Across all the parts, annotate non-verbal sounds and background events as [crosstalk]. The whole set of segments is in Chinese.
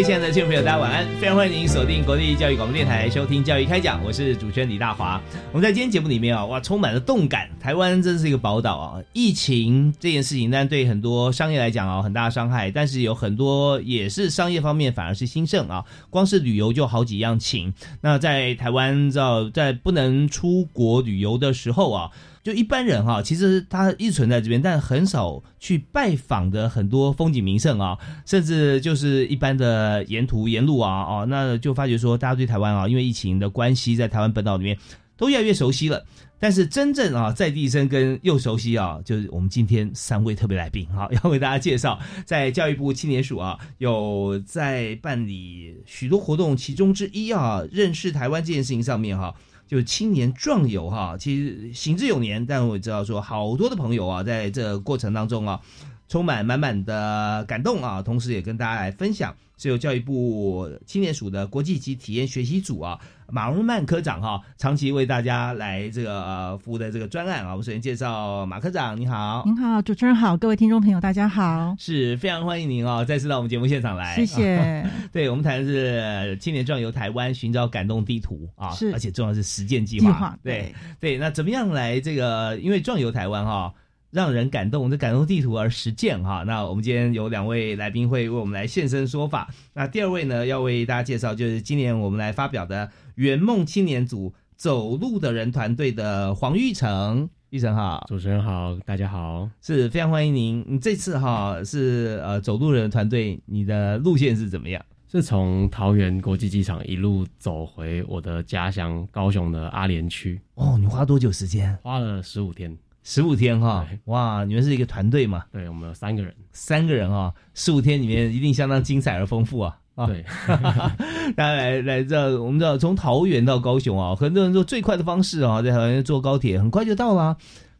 位亲爱的听众朋友，大家晚安！非常欢迎您锁定国立教育广播电台收听《教育开讲》，我是主持人李大华。我们在今天节目里面啊，哇，充满了动感。台湾真是一个宝岛啊！疫情这件事情，但对很多商业来讲啊，很大的伤害。但是有很多也是商业方面反而是兴盛啊。光是旅游就好几样情。那在台湾，知道在不能出国旅游的时候啊。就一般人哈，其实他一直存在这边，但很少去拜访的很多风景名胜啊，甚至就是一般的沿途沿路啊，啊，那就发觉说，大家对台湾啊，因为疫情的关系，在台湾本岛里面都越来越熟悉了。但是真正啊，在地生根又熟悉啊，就是我们今天三位特别来宾哈，[laughs] 要为大家介绍，在教育部青年署啊，有在办理许多活动，其中之一啊，认识台湾这件事情上面哈。就是青年壮游哈，其实行之有年，但我知道说好多的朋友啊，在这过程当中啊，充满满满的感动啊，同时也跟大家来分享。是由教育部青年署的国际级体验学习组啊，马荣曼科长哈，长期为大家来这个呃服务的这个专案啊。我们首先介绍马科长，你好，您好，主持人好，各位听众朋友大家好，是非常欢迎您哦，再次到我们节目现场来，谢谢。[laughs] 对我们谈的是青年壮游台湾，寻找感动地图啊，是，而且重要是实践计划，对对。那怎么样来这个？因为壮游台湾哈。让人感动，这感动地图而实践哈。那我们今天有两位来宾会为我们来现身说法。那第二位呢，要为大家介绍，就是今年我们来发表的圆梦青年组走路的人团队的黄玉成。玉成好，主持人好，大家好，是非常欢迎您。你这次哈是呃走路人团队，你的路线是怎么样？是从桃园国际机场一路走回我的家乡高雄的阿联区。哦，你花多久时间？花了十五天。十五天哈，哇！你们是一个团队嘛？对，我们有三个人，三个人哈，十五天里面一定相当精彩而丰富啊！对，[laughs] 大家来来这，我们知道从桃园到高雄啊，很多人说最快的方式啊，在桃园坐高铁很快就到了，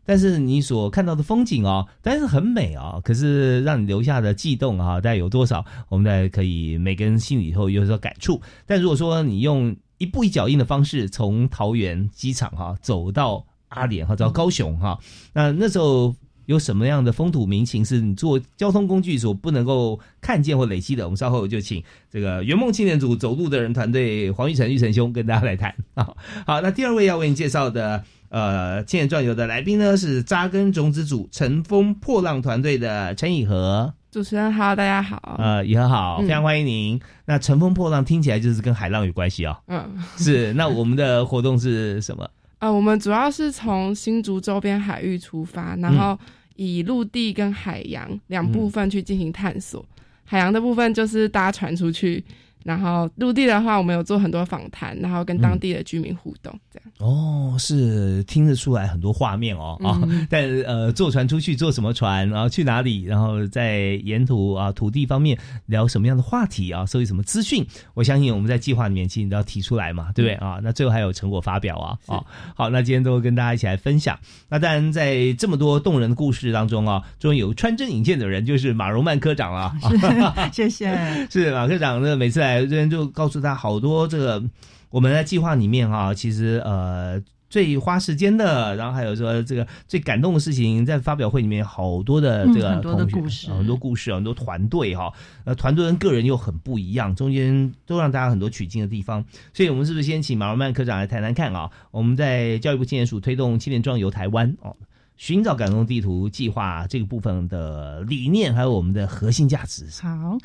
但是你所看到的风景啊，但是很美啊，可是让你留下的悸动啊，大概有多少？我们大家可以每个人心里头有所感触。但如果说你用一步一脚印的方式从桃园机场哈走到。阿联哈，到高雄哈，那那时候有什么样的风土民情是你坐交通工具所不能够看见或累积的？我们稍后就请这个圆梦青年组走路的人团队黄玉成玉成兄跟大家来谈啊。[laughs] 好，那第二位要为你介绍的呃青年壮游的来宾呢是扎根种子组乘风破浪团队的陈以和。主持人好，大家好。呃，以和好，非常欢迎您。那乘风破浪听起来就是跟海浪有关系哦。嗯，是。那我们的活动是什么？呃，我们主要是从新竹周边海域出发，然后以陆地跟海洋两部分去进行探索。海洋的部分就是搭船出去。然后陆地的话，我们有做很多访谈，然后跟当地的居民互动，这样。哦，是听得出来很多画面哦啊！但呃，坐船出去坐什么船，然后去哪里，然后在沿途啊土地方面聊什么样的话题啊，收集什么资讯？我相信我们在计划里面其实都要提出来嘛，对不对啊？那最后还有成果发表啊啊！好，那今天都跟大家一起来分享。那当然，在这么多动人的故事当中啊，终于有穿针引线的人，就是马荣曼科长了。谢谢，[laughs] 是马科长，那每次来。这边就告诉他好多这个我们在计划里面哈，其实呃最花时间的，然后还有说这个最感动的事情，在发表会里面好多的这个很多的故事，很多故事，很多团队哈，呃团队跟个人又很不一样，中间都让大家很多取经的地方，所以我们是不是先请马文曼科长来谈谈看啊？我们在教育部青年署推动青年壮游台湾哦。寻找感动地图计划这个部分的理念，还有我们的核心价值。好好。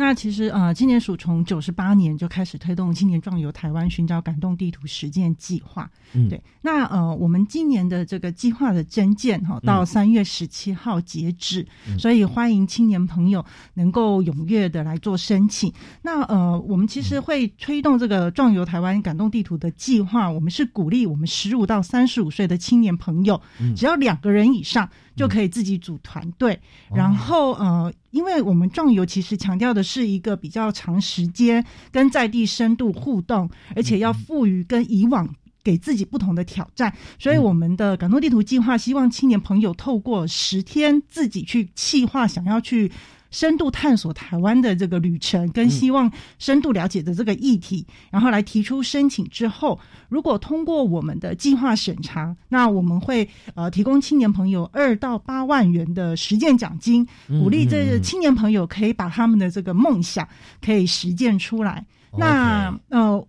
那其实呃，青年署从九十八年就开始推动青年壮游台湾寻找感动地图实践计划。嗯，对。那呃，我们今年的这个计划的征件哈，到三月十七号截止，所以欢迎青年朋友能够踊跃的来做申请。那呃，我们其实会推动这个壮游台湾感动地图的计划，我们是鼓励我们十五到三十五岁的青年朋友，只要两个人以上就可以自己组团队，然后呃。因为我们壮游其实强调的是一个比较长时间跟在地深度互动，而且要赋予跟以往给自己不同的挑战，所以我们的感动地图计划希望青年朋友透过十天自己去计划，想要去。深度探索台湾的这个旅程，跟希望深度了解的这个议题，然后来提出申请之后，如果通过我们的计划审查，那我们会呃提供青年朋友二到八万元的实践奖金，鼓励这青年朋友可以把他们的这个梦想可以实践出来。那呃。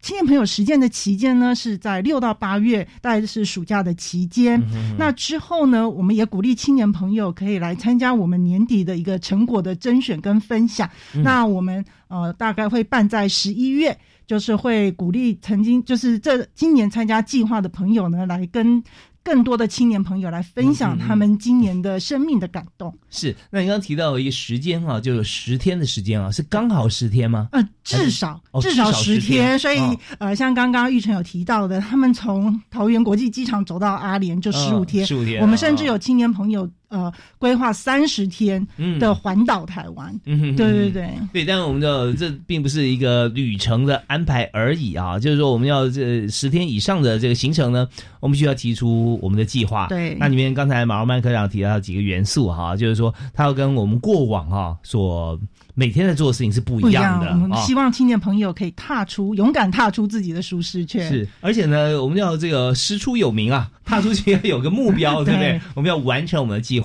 青年朋友实践的期间呢，是在六到八月，大概是暑假的期间。那之后呢，我们也鼓励青年朋友可以来参加我们年底的一个成果的甄选跟分享。那我们呃，大概会办在十一月，就是会鼓励曾经就是这今年参加计划的朋友呢，来跟。更多的青年朋友来分享他们今年的生命的感动。是，那你刚刚提到一个时间啊，就有十天的时间啊，是刚好十天吗？呃，至少至少十天。所以呃，像刚刚玉成有提到的，他们从桃园国际机场走到阿联就十五天，十五天。我们甚至有青年朋友。呃，规划三十天的环岛台湾，嗯对对对对，但是我们的这并不是一个旅程的安排而已啊，就是说我们要这十天以上的这个行程呢，我们需要提出我们的计划。对，那里面刚才马龙曼科长提到几个元素哈，就是说他要跟我们过往哈所。每天在做的事情是不一样的。我们希望青年朋友可以踏出，勇敢踏出自己的舒适圈。是，而且呢，我们要这个师出有名啊，踏出去要有个目标，[laughs] 对不对？我们要完成我们的计划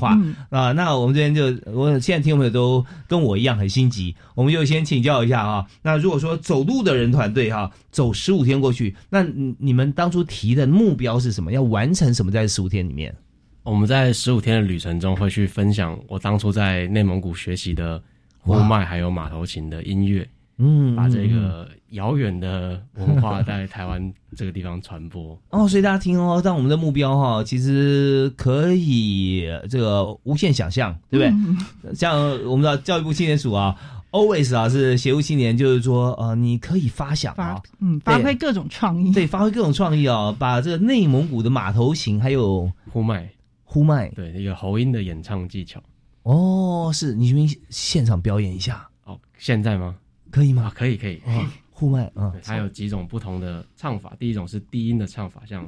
啊。那我们这边就，我现在听众朋友都跟我一样很心急，我们就先请教一下啊。那如果说走路的人团队哈，走十五天过去，那你们当初提的目标是什么？要完成什么在十五天里面？我们在十五天的旅程中会去分享我当初在内蒙古学习的。呼麦还有马头琴的音乐，嗯，把这个遥远的文化在台湾这个地方传播 [laughs] 哦，所以大家听哦，但我们的目标哈，其实可以这个无限想象，对不对？像我们的教育部青年署啊，always 啊是协助青年，就是说呃，你可以发想啊，嗯，发挥各种创意，对，发挥各种创意啊，把这个内蒙古的马头琴还有呼麦，呼麦，对，一个喉音的演唱技巧。哦，是你愿意现场表演一下？哦，现在吗？可以吗？可以，可以。哦，呼麦啊，它有几种不同的唱法。第一种是低音的唱法，像，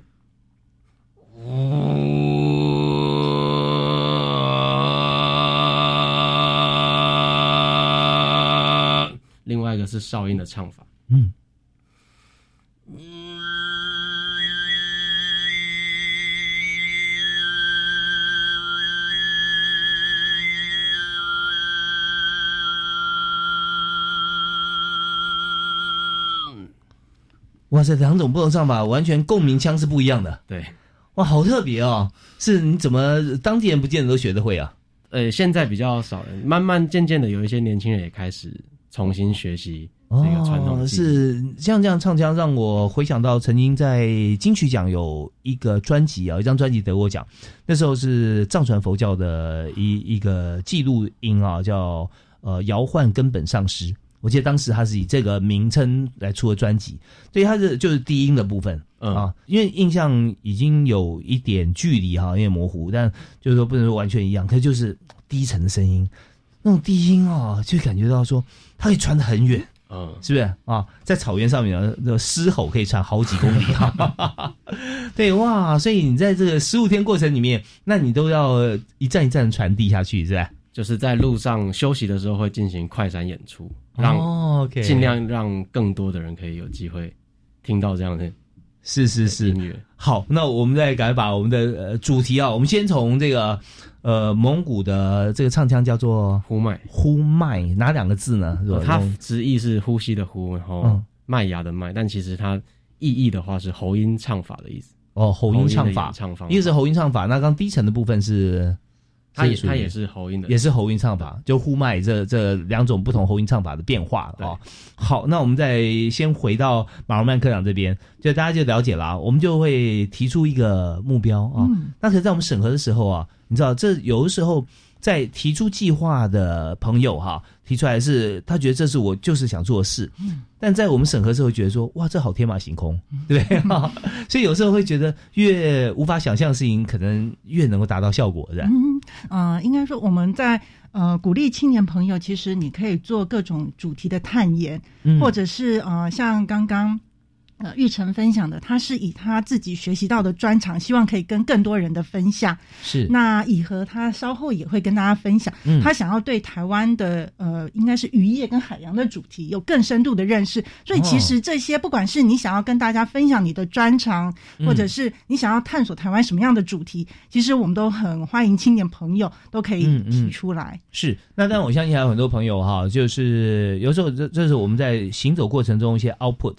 另外一个是哨音的唱法，嗯。哇塞，两种不同唱法，完全共鸣腔是不一样的。对，哇，好特别哦！是你怎么当地人不见得都学得会啊？呃，现在比较少，慢慢渐渐的有一些年轻人也开始重新学习这个传统。是像这样唱腔，让我回想到曾经在金曲奖有一个专辑啊，一张专辑得过奖，那时候是藏传佛教的一一个记录音啊，叫呃摇换根本上师。我记得当时他是以这个名称来出的专辑，对，他是就是低音的部分啊，因为印象已经有一点距离哈，有点模糊，但就是说不能说完全一样，可就是低沉的声音，那种低音啊，就感觉到说它可以传得很远，嗯，是不是啊？在草原上面啊，那狮吼可以传好几公里，[laughs] 对哇，所以你在这个十五天过程里面，那你都要一站一站传递下去，是吧？就是在路上休息的时候会进行快闪演出。让尽量让更多的人可以有机会听到这样的，是是是音乐。好，那我们再赶快把我们的呃主题啊，我们先从这个呃蒙古的这个唱腔叫做呼麦，呼麦哪两个字呢？它直译是呼吸的呼，然后麦芽的麦，但其实它意义的话是喉音唱法的意思。哦，喉音唱法，一个是喉音唱法，那刚低沉的部分是。它也它也是喉音的，也是喉音唱法，就呼麦这这两种不同喉音唱法的变化哦。好，那我们再先回到马龙曼科长这边，就大家就了解了啊，我们就会提出一个目标啊。那可是在我们审核的时候啊，你知道这有的时候。在提出计划的朋友哈，提出来是他觉得这是我就是想做的事，但在我们审核时候觉得说哇，这好天马行空，对不对？[laughs] 所以有时候会觉得越无法想象的事情，可能越能够达到效果，是吧？嗯，呃，应该说我们在呃鼓励青年朋友，其实你可以做各种主题的探研，或者是呃像刚刚。呃，玉成分享的，他是以他自己学习到的专长，希望可以跟更多人的分享。是，那以和他稍后也会跟大家分享，他想要对台湾的呃，应该是渔业跟海洋的主题有更深度的认识。所以其实这些，不管是你想要跟大家分享你的专长，或者是你想要探索台湾什么样的主题，其实我们都很欢迎青年朋友都可以提出来。是，那但我相信还有很多朋友哈，就是有时候这这是我们在行走过程中一些 output。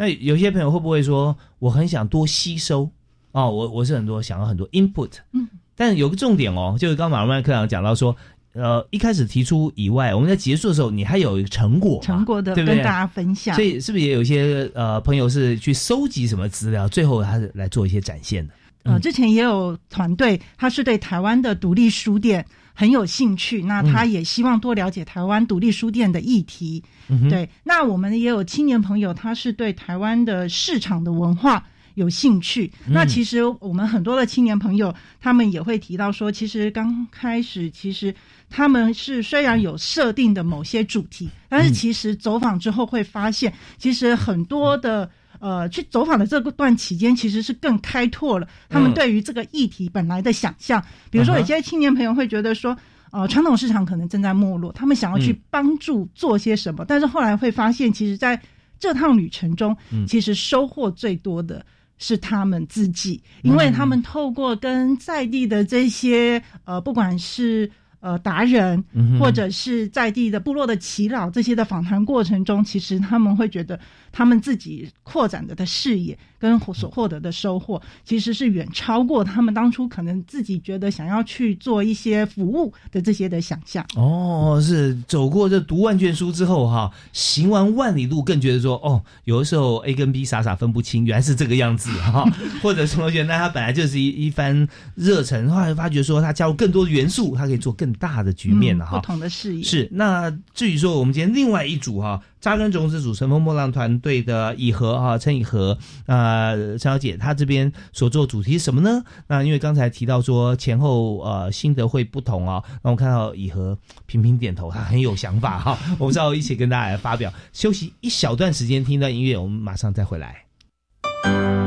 那有些朋友会不会说，我很想多吸收？哦，我我是很多想要很多 input，嗯，但有个重点哦，就是刚马龙麦科长讲到说，呃，一开始提出以外，我们在结束的时候，你还有一个成果，成果的跟大家分享，所以是不是也有一些呃朋友是去收集什么资料，最后他是来做一些展现的？呃，之前也有团队，他是对台湾的独立书店。很有兴趣，那他也希望多了解台湾独立书店的议题。嗯对，那我们也有青年朋友，他是对台湾的市场的文化有兴趣。那其实我们很多的青年朋友，他们也会提到说，其实刚开始，其实他们是虽然有设定的某些主题，但是其实走访之后会发现，其实很多的。呃，去走访的这段期间，其实是更开拓了他们对于这个议题本来的想象。比如说，有些青年朋友会觉得说，呃，传统市场可能正在没落，他们想要去帮助做些什么。但是后来会发现，其实在这趟旅程中，其实收获最多的是他们自己，因为他们透过跟在地的这些呃，不管是。呃，达人或者是在地的部落的耆老，这些的访谈过程中，其实他们会觉得他们自己扩展的的视野跟所获得的收获，其实是远超过他们当初可能自己觉得想要去做一些服务的这些的想象。哦，是走过这读万卷书之后哈，行完万里路，更觉得说哦，有的时候 A 跟 B 傻傻分不清，原来是这个样子哈。[laughs] 或者说，原来他本来就是一一番热忱，后来发觉说他加入更多的元素，他可以做更。大的局面了哈，不同的视野是。那至于说我们今天另外一组哈，扎根种子组乘风破浪团队的以和哈，陈以和啊，陈小姐她这边所做主题是什么呢？那因为刚才提到说前后呃心得会不同啊，那我看到以和频频点头，她很有想法哈，我们稍后一起跟大家来发表。休息一小段时间，听一段音乐，我们马上再回来。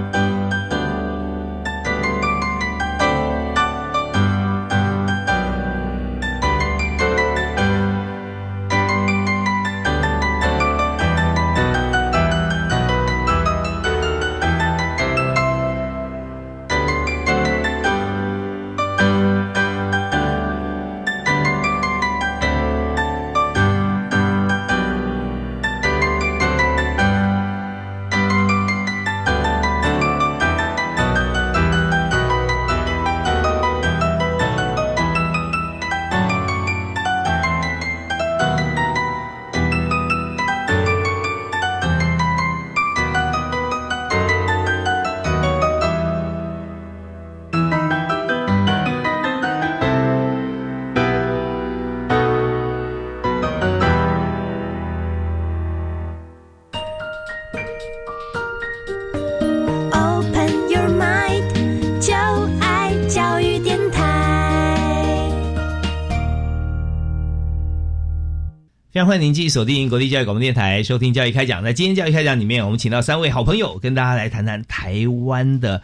欢迎您继续锁定国立教育广播电台，收听教育开讲。在今天教育开讲里面，我们请到三位好朋友，跟大家来谈谈台湾的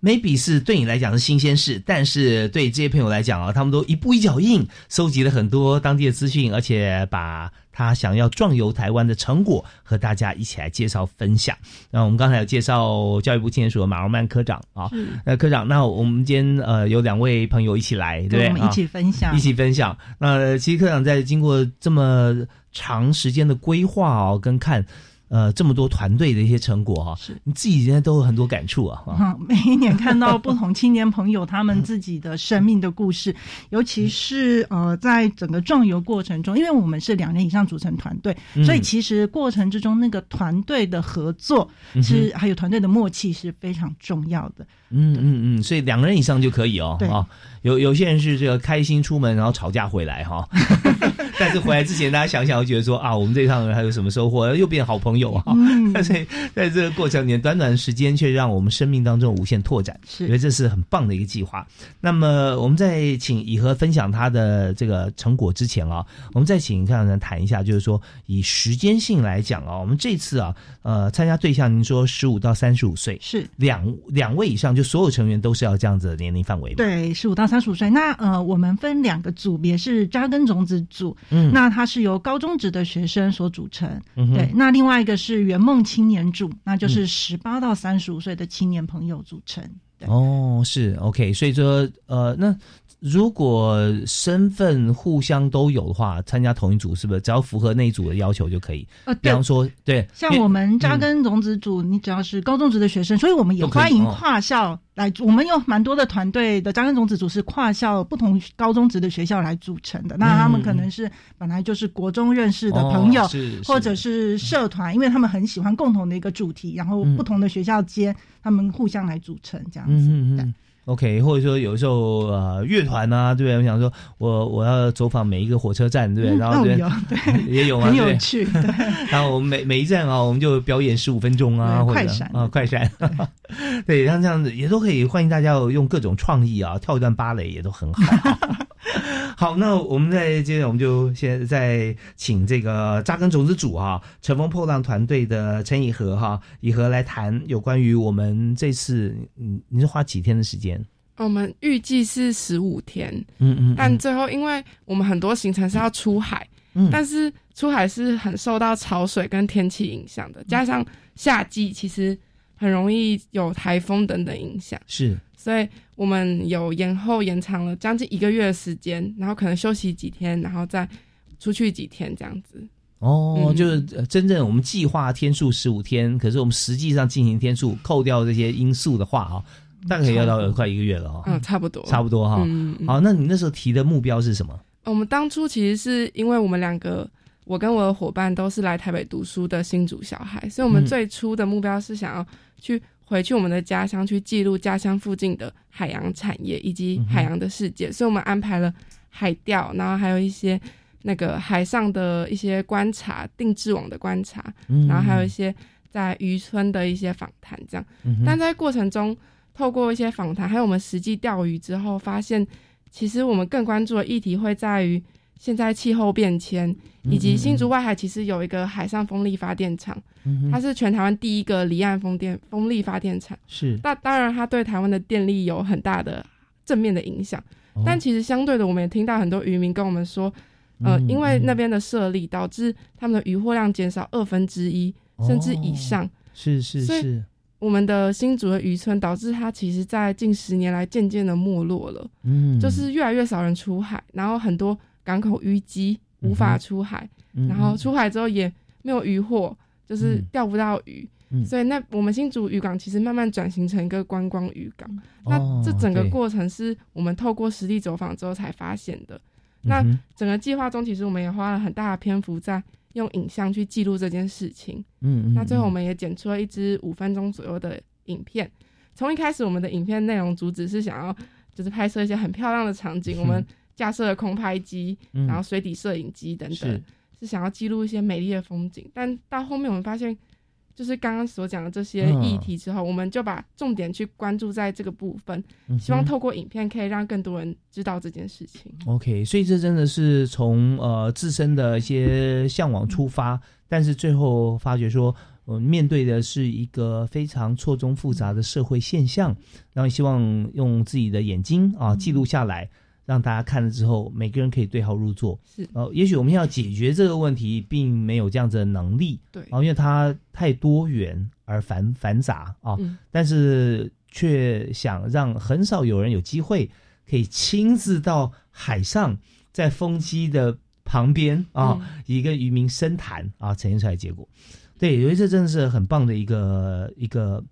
，maybe 是对你来讲是新鲜事，但是对这些朋友来讲啊，他们都一步一脚印，收集了很多当地的资讯，而且把他想要壮游台湾的成果和大家一起来介绍分享。那我们刚才有介绍教育部青年署的马荣曼科长啊，那科长，那我们今天呃有两位朋友一起来，对我们一起分享，一起分享。那其实科长在经过这么长时间的规划哦，跟看，呃这么多团队的一些成果哈，是你自己现在都有很多感触啊。[laughs] 哈，每一年看到不同青年朋友他们自己的生命的故事，[laughs] 尤其是呃，在整个壮游过程中，因为我们是两人以上组成团队，所以其实过程之中那个团队的合作是还有团队的默契是非常重要的。嗯嗯嗯，所以两个人以上就可以哦。对啊，有有些人是这个开心出门，然后吵架回来哈。[laughs] 但是回来之前，大家想想，觉得说啊，我们这趟还有什么收获？又变好朋友啊。[laughs] 但是在这个过程里面，短短的时间却让我们生命当中无限拓展，是觉得这是很棒的一个计划。那么，我们在请以和分享他的这个成果之前啊，我们再请看人谈一下，就是说以时间性来讲啊，我们这次啊，呃，参加对象，您说十五到三十五岁，是两两位以上，就所有成员都是要这样子的年龄范围。对，十五到三十五岁。那呃，我们分两个组别，是扎根种子组，嗯，那它是由高中职的学生所组成。嗯对，那另外一个是圆梦青年组，那就是十八到三十五岁的青年朋友组成。对哦，是 OK，所以说呃，那如果身份互相都有的话，参加同一组是不是只要符合那一组的要求就可以？比方，说，对，像我们扎根种子组，你只要是高中职的学生，所以我们也欢迎哦跨校来。我们有蛮多的团队的扎根种子组是跨校不同高中职的学校来组成的。那他们可能是本来就是国中认识的朋友，哦是或者是社团，因为他们很喜欢共同的一个主题，然后嗯不同的学校间他们互相来组成这样子。嗯嗯。OK，或者说有时候呃乐团啊，对不对？我想说我我要走访每一个火车站，对不对？然后哦对有对，[laughs] 也有啊，很有趣，对。[laughs] 然后我们每每一站啊，我们就表演十五分钟啊，或者快闪啊快闪，[laughs] 对，像这样子也都可以，欢迎大家用各种创意啊，跳一段芭蕾也都很好。好，那我们再接着，我们就现在请这个扎根种子组啊、乘风破浪团队的陈以和哈、以和来谈有关于我们这次，嗯，你是花几天的时间？我们预计是十五天，嗯嗯，但最后因为我们很多行程是要出海，嗯。但是出海是很受到潮水跟天气影响的，加上夏季其实很容易有台风等等影响，是所以我们有延后延长了将近一个月的时间，然后可能休息几天，然后再出去几天这样子。哦，嗯。就是呃真正我们计划天数十五天，可是我们实际上进行天数扣掉这些因素的话啊，大概要到快一个月了哈、嗯，差不多，差不多哈、好，那你那时候提的目标是什么？我们当初其实是因为我们两个，我跟我的伙伴都是来台北读书的新竹小孩，所以我们嗯。最初的目标是想要去回去我们的家乡，去记录家乡附近的海洋产业以及海洋的世界，所以我们安排了海钓，然后还有一些那个海上的一些观察、定制网的观察，嗯然后还有一些在渔村的一些访谈，这样。嗯但在过程中，透过一些访谈，还有我们实际钓鱼之后，发现其实我们更关注的议题会在于现在气候变迁，以及新竹外海其实有一个海上风力发电厂，嗯它是全台湾第一个离岸风电风力发电厂。是，那当然，它对台湾的电力有很大的正面的影响。哦但其实相对的，我们也听到很多渔民跟我们说，呃，嗯因为那嗯边的设立导致他们的渔获量减少二分之一，甚至以上。是是所以是，我们的新竹的渔村导致它其实，在近十年来渐渐的没落了，嗯，就是越来越少人出海，然后很多港口淤积无法出海，嗯，然后出海之后也没有渔获，就是嗯。钓不到鱼。嗯。所以那我们新竹渔港其实慢慢转型成一个观光渔港，那哦这整个过程是我们透过实地走访之后才发现的。那整个计划中，其实我们也花了很大的篇幅在用影像去记录这件事情。嗯嗯，那最后我嗯们也剪出了一支五分钟左右的影片。从一开始，我们的影片内容主旨是想要就是拍摄一些很漂亮的场景，我们架设了空拍机，嗯。然后水底摄影机等等，是。是想要记录一些美丽的风景。但到后面我们发现，就是刚刚所讲的这些嗯。议题之后，我们就把重点去关注在这个部分，希望透过影片可以让更多人知道这件事情。OK，所以这真的是从呃自身的一些向往出发，但是最后发觉说，我们，面对的是一个非常错综复杂的社会现象，然后希望用自己的眼睛啊记录下来，让大家看了之后，每个人可以对号入座。是。呃，也许我们要解决这个问题，并没有这样子的能力，对。啊，因为它太多元而繁繁杂啊，嗯。但是却想让很少有人有机会可以亲自到海上，在风机的旁边啊，一个渔民深谈啊，呈现出来的结果。对，有一次真的是很棒的一个一个，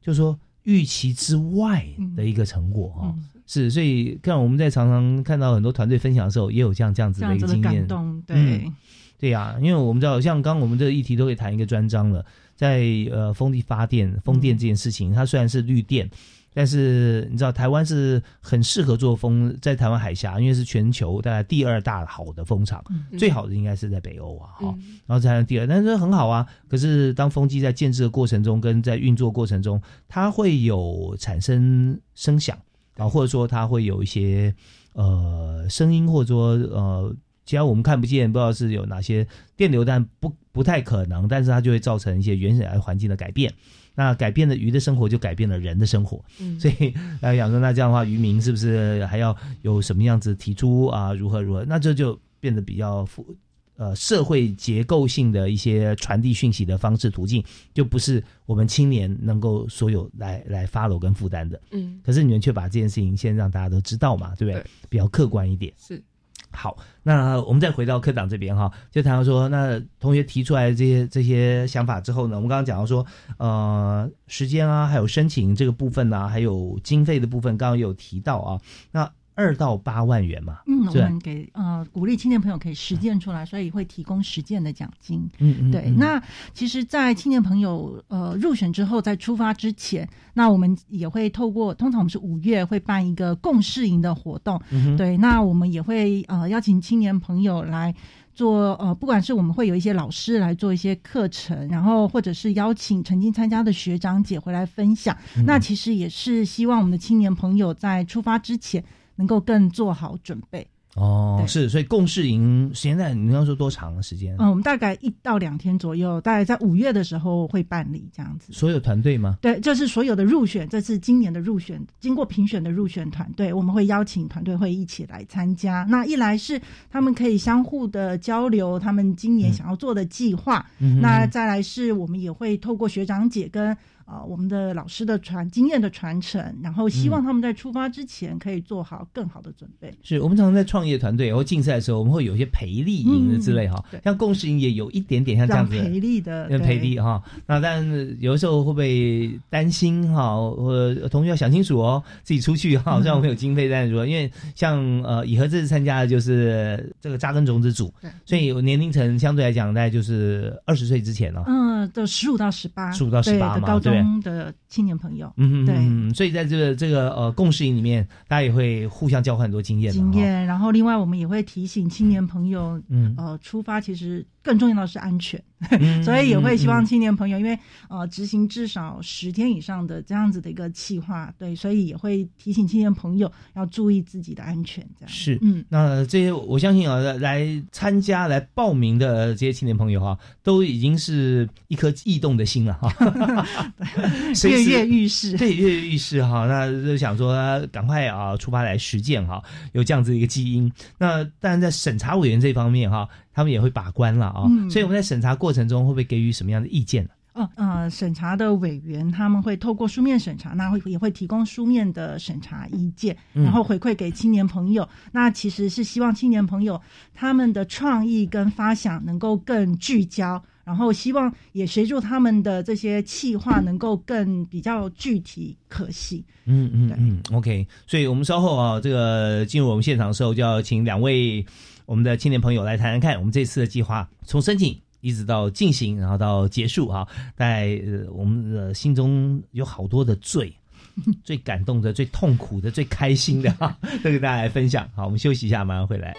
就是说预期之外的一个成果哈。是，所以看我们在常常看到很多团队分享的时候，也有像这样子的一个经验。对，对呀，因为我们知道，像刚我们这个议题都可以谈一个专章了，在呃风力发电、风电这件事情，它虽然是绿电。但是你知道，台湾是很适合做风，在台湾海峡，因为是全球大概第二大好的风场，最好的应该是在北欧啊，哈，然后才第二，但是很好啊。可是当风机在建制的过程中，跟在运作过程中，它会有产生声响啊，或者说它会有一些呃声音，或者说呃，其他我们看不见，不知道是有哪些电流，但不不太可能，但是它就会造成一些原始环境的改变。那改变了鱼的生活，就改变了人的生活。嗯，所以来讲说，那这样的话，渔民是不是还要有什么样子提出啊？如何如何？那这就变得比较复呃社会结构性的一些传递讯息的方式途径，就不是我们青年能够所有来来 follow 跟负担的。嗯，可是你们却把这件事情先让大家都知道嘛，对不对？比较客观一点。是。好，那我们再回到科长这边哈，就谈到说，那同学提出来这些这些想法之后呢，我们刚刚讲到说，呃，时间啊，还有申请这个部分呢，还有经费的部分，刚刚有提到啊，那。二到八万元嘛，嗯，我们给呃鼓励青年朋友可以实践出来，所以会提供实践的奖金。嗯嗯，对。那其实，在青年朋友呃入选之后，在出发之前，那我们也会透过，通常我们是五月会办一个共事营的活动。对，那我们也会呃邀请青年朋友来做呃，不管是我们会有一些老师来做一些课程，然后或者是邀请曾经参加的学长姐回来分享。那其实也是希望我们的青年朋友在出发之前。能够更做好准备哦，是，所以共事营现在你要说多长的时间？嗯，我们大概一到两天左右，大概在五月的时候会办理这样子。所有团队吗？对，就是所有的入选，这是今年的入选，经过评选的入选团队，我们会邀请团队会一起来参加。那一来是他们可以相互的交流，他们今年想要做的计划；那再来是我们也会透过学长姐跟。啊，我们的老师的传经验的传承，然后希望他们在出发之前可以做好更好的准备。是我们常常在创业团队或竞赛的时候，我们会有一些培力营的之类哈，像共识营也有一点点像这样子培力的，培力哈。那但有的时候会不会担心哈？或同学要想清楚哦，自己出去哈，虽然我们有经费但是说，因为像呃以和这次参加的就是这个扎根种子组，所以有年龄层相对来讲大概就是二十岁之前了。嗯，就十五到十八，十五到十八嘛，对。的青年朋友，嗯嗯，对，所以在这个这个呃共识营里面，大家也会互相交换很多经验，经验。然后另外我们也会提醒青年朋友，嗯，呃，出发其实更重要的是安全，[laughs] 所以也会希望青年朋友，因为呃执行至少十天以上的这样子的一个计划，对，所以也会提醒青年朋友要注意自己的安全。这样是，嗯，那这些我相信啊，来参加来报名的这些青年朋友哈，都已经是一颗异动的心了哈。跃跃欲试，对，跃跃欲试哈，那就想说赶快啊出发来实践哈，有这样子一个基因。那当然在审查委员这方面哈，他们也会把关了啊。所以我们在审查过程中会不会给予什么样的意见呢？哦，呃，审查的委员他们会透过书面审查，那会也会提供书面的审查意见，然后回馈给青年朋友。那其实是希望青年朋友他们的创意跟发想能够更聚焦。然后希望也协助他们的这些企划能够更比较具体可行。嗯嗯嗯，OK。所以我们稍后啊，这个进入我们现场的时候，就要请两位我们的青年朋友来谈谈看，我们这次的计划从申请一直到进行，然后到结束哈，在我们的心中有好多的最 [laughs] 最感动的、最痛苦的、最开心的哈，[laughs] 都给大家来分享。好，我们休息一下，马上回来。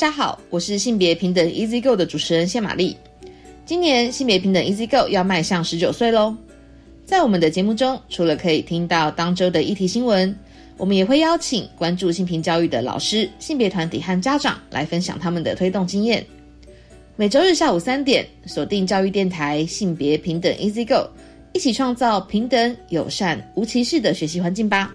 大家好，我是性别平等 Easy Go 的主持人谢玛丽。今年性别平等 Easy Go 要迈向十九岁喽。在我们的节目中，除了可以听到当周的议题新闻，我们也会邀请关注性平教育的老师、性别团体和家长来分享他们的推动经验。每周日下午三点，锁定教育电台性别平等 Easy Go，一起创造平等、友善、无歧视的学习环境吧。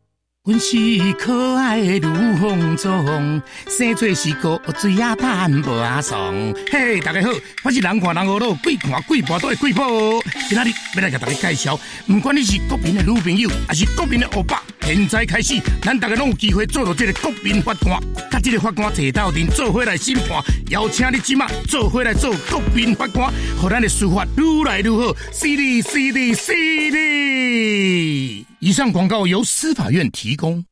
阮是可爱的女风中，生做是个水啊盼无阿爽。嘿，大家好，我是人看人恶路，鬼看鬼跋倒的鬼宝。今仔日要来给大家介绍，不管你是国民的女朋友，还是国民的欧巴，现在开始，咱大家拢有机会做到这个国民法官。甲这个法官坐到阵，做伙来审判，邀请你即马做伙来做国民法官，让咱的司法愈来愈好。犀利，犀利，犀利！以上广告由司法院提供。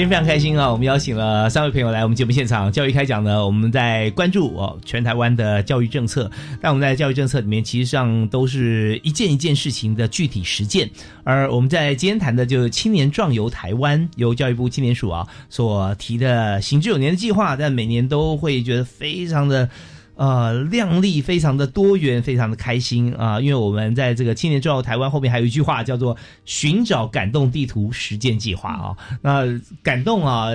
今天非常开心啊！我们邀请了三位朋友来我们节目现场。教育开讲呢，我们在关注哦全台湾的教育政策，但我们在教育政策里面，其实上都是一件一件事情的具体实践。而我们在今天谈的就是青年壮游台湾，由教育部青年署啊所提的行之有年的计划，但每年都会觉得非常的。呃，靓丽，非常的多元，非常的开心啊！因为我们在这个青年重要台湾后面还有一句话叫做“寻找感动地图实践计划”啊。那感动啊，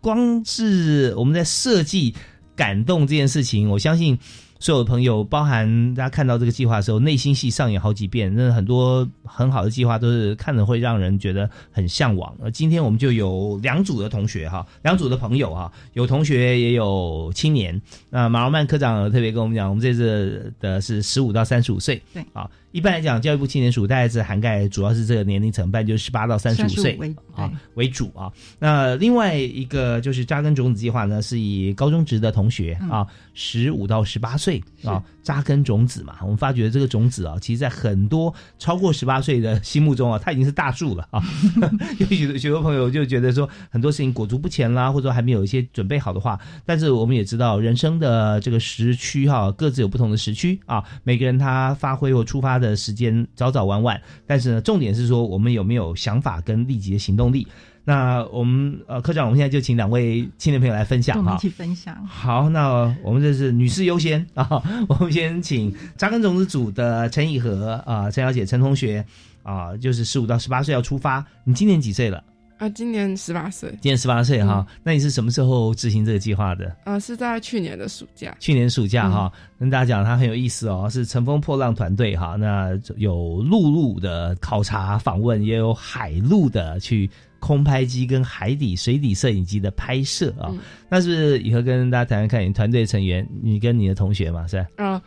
光是我们在设计感动这件事情，我相信所有的朋友，包含大家看到这个计划的时候，内心戏上演好几遍。那很多很好的计划都是看着会让人觉得很向往。而今天我们就有两组的同学哈，两组的朋友哈，有同学也有青年。那马罗曼科长特别跟我们讲，我们这次的是十五到三十五岁，对啊。一般来讲，教育部青年署大概是涵盖主要是这个年龄层，半就是十八到三十五岁啊为主啊。那另外一个就是扎根种子计划呢，是以高中职的同学啊，十五到十八岁啊扎根种子嘛。我们发觉这个种子啊，其实在很多超过十八岁的心目中啊，它已经是大树了啊。[laughs] [laughs] 有许多许多朋友就觉得说很多事情裹足不前啦，或者说还没有一些准备好的话，但是我们也知道人生的这个时区哈，各自有不同的时区啊，每个人他发挥或出发。的时间早早晚晚，但是呢，重点是说我们有没有想法跟立即的行动力。那我们呃，科长，我们现在就请两位青年朋友来分享哈，一起分享。好，那我们这是女士优先 [laughs] 啊，我们先请扎根种子组的陈以和啊，陈小姐、陈同学啊，就是十五到十八岁要出发。你今年几岁了？啊，今年十八岁。今年十八岁哈，那你是什么时候执行这个计划的？呃，是在去年的暑假。去年暑假哈，跟大家讲，它很有意思哦，是乘风破浪团队哈。那有陆路的考察访问，也有海陆的去空拍机跟海底水底摄影机的拍摄啊。那是以后跟大家谈谈看，你团队成员，你跟你的同学嘛，是吧？嗯，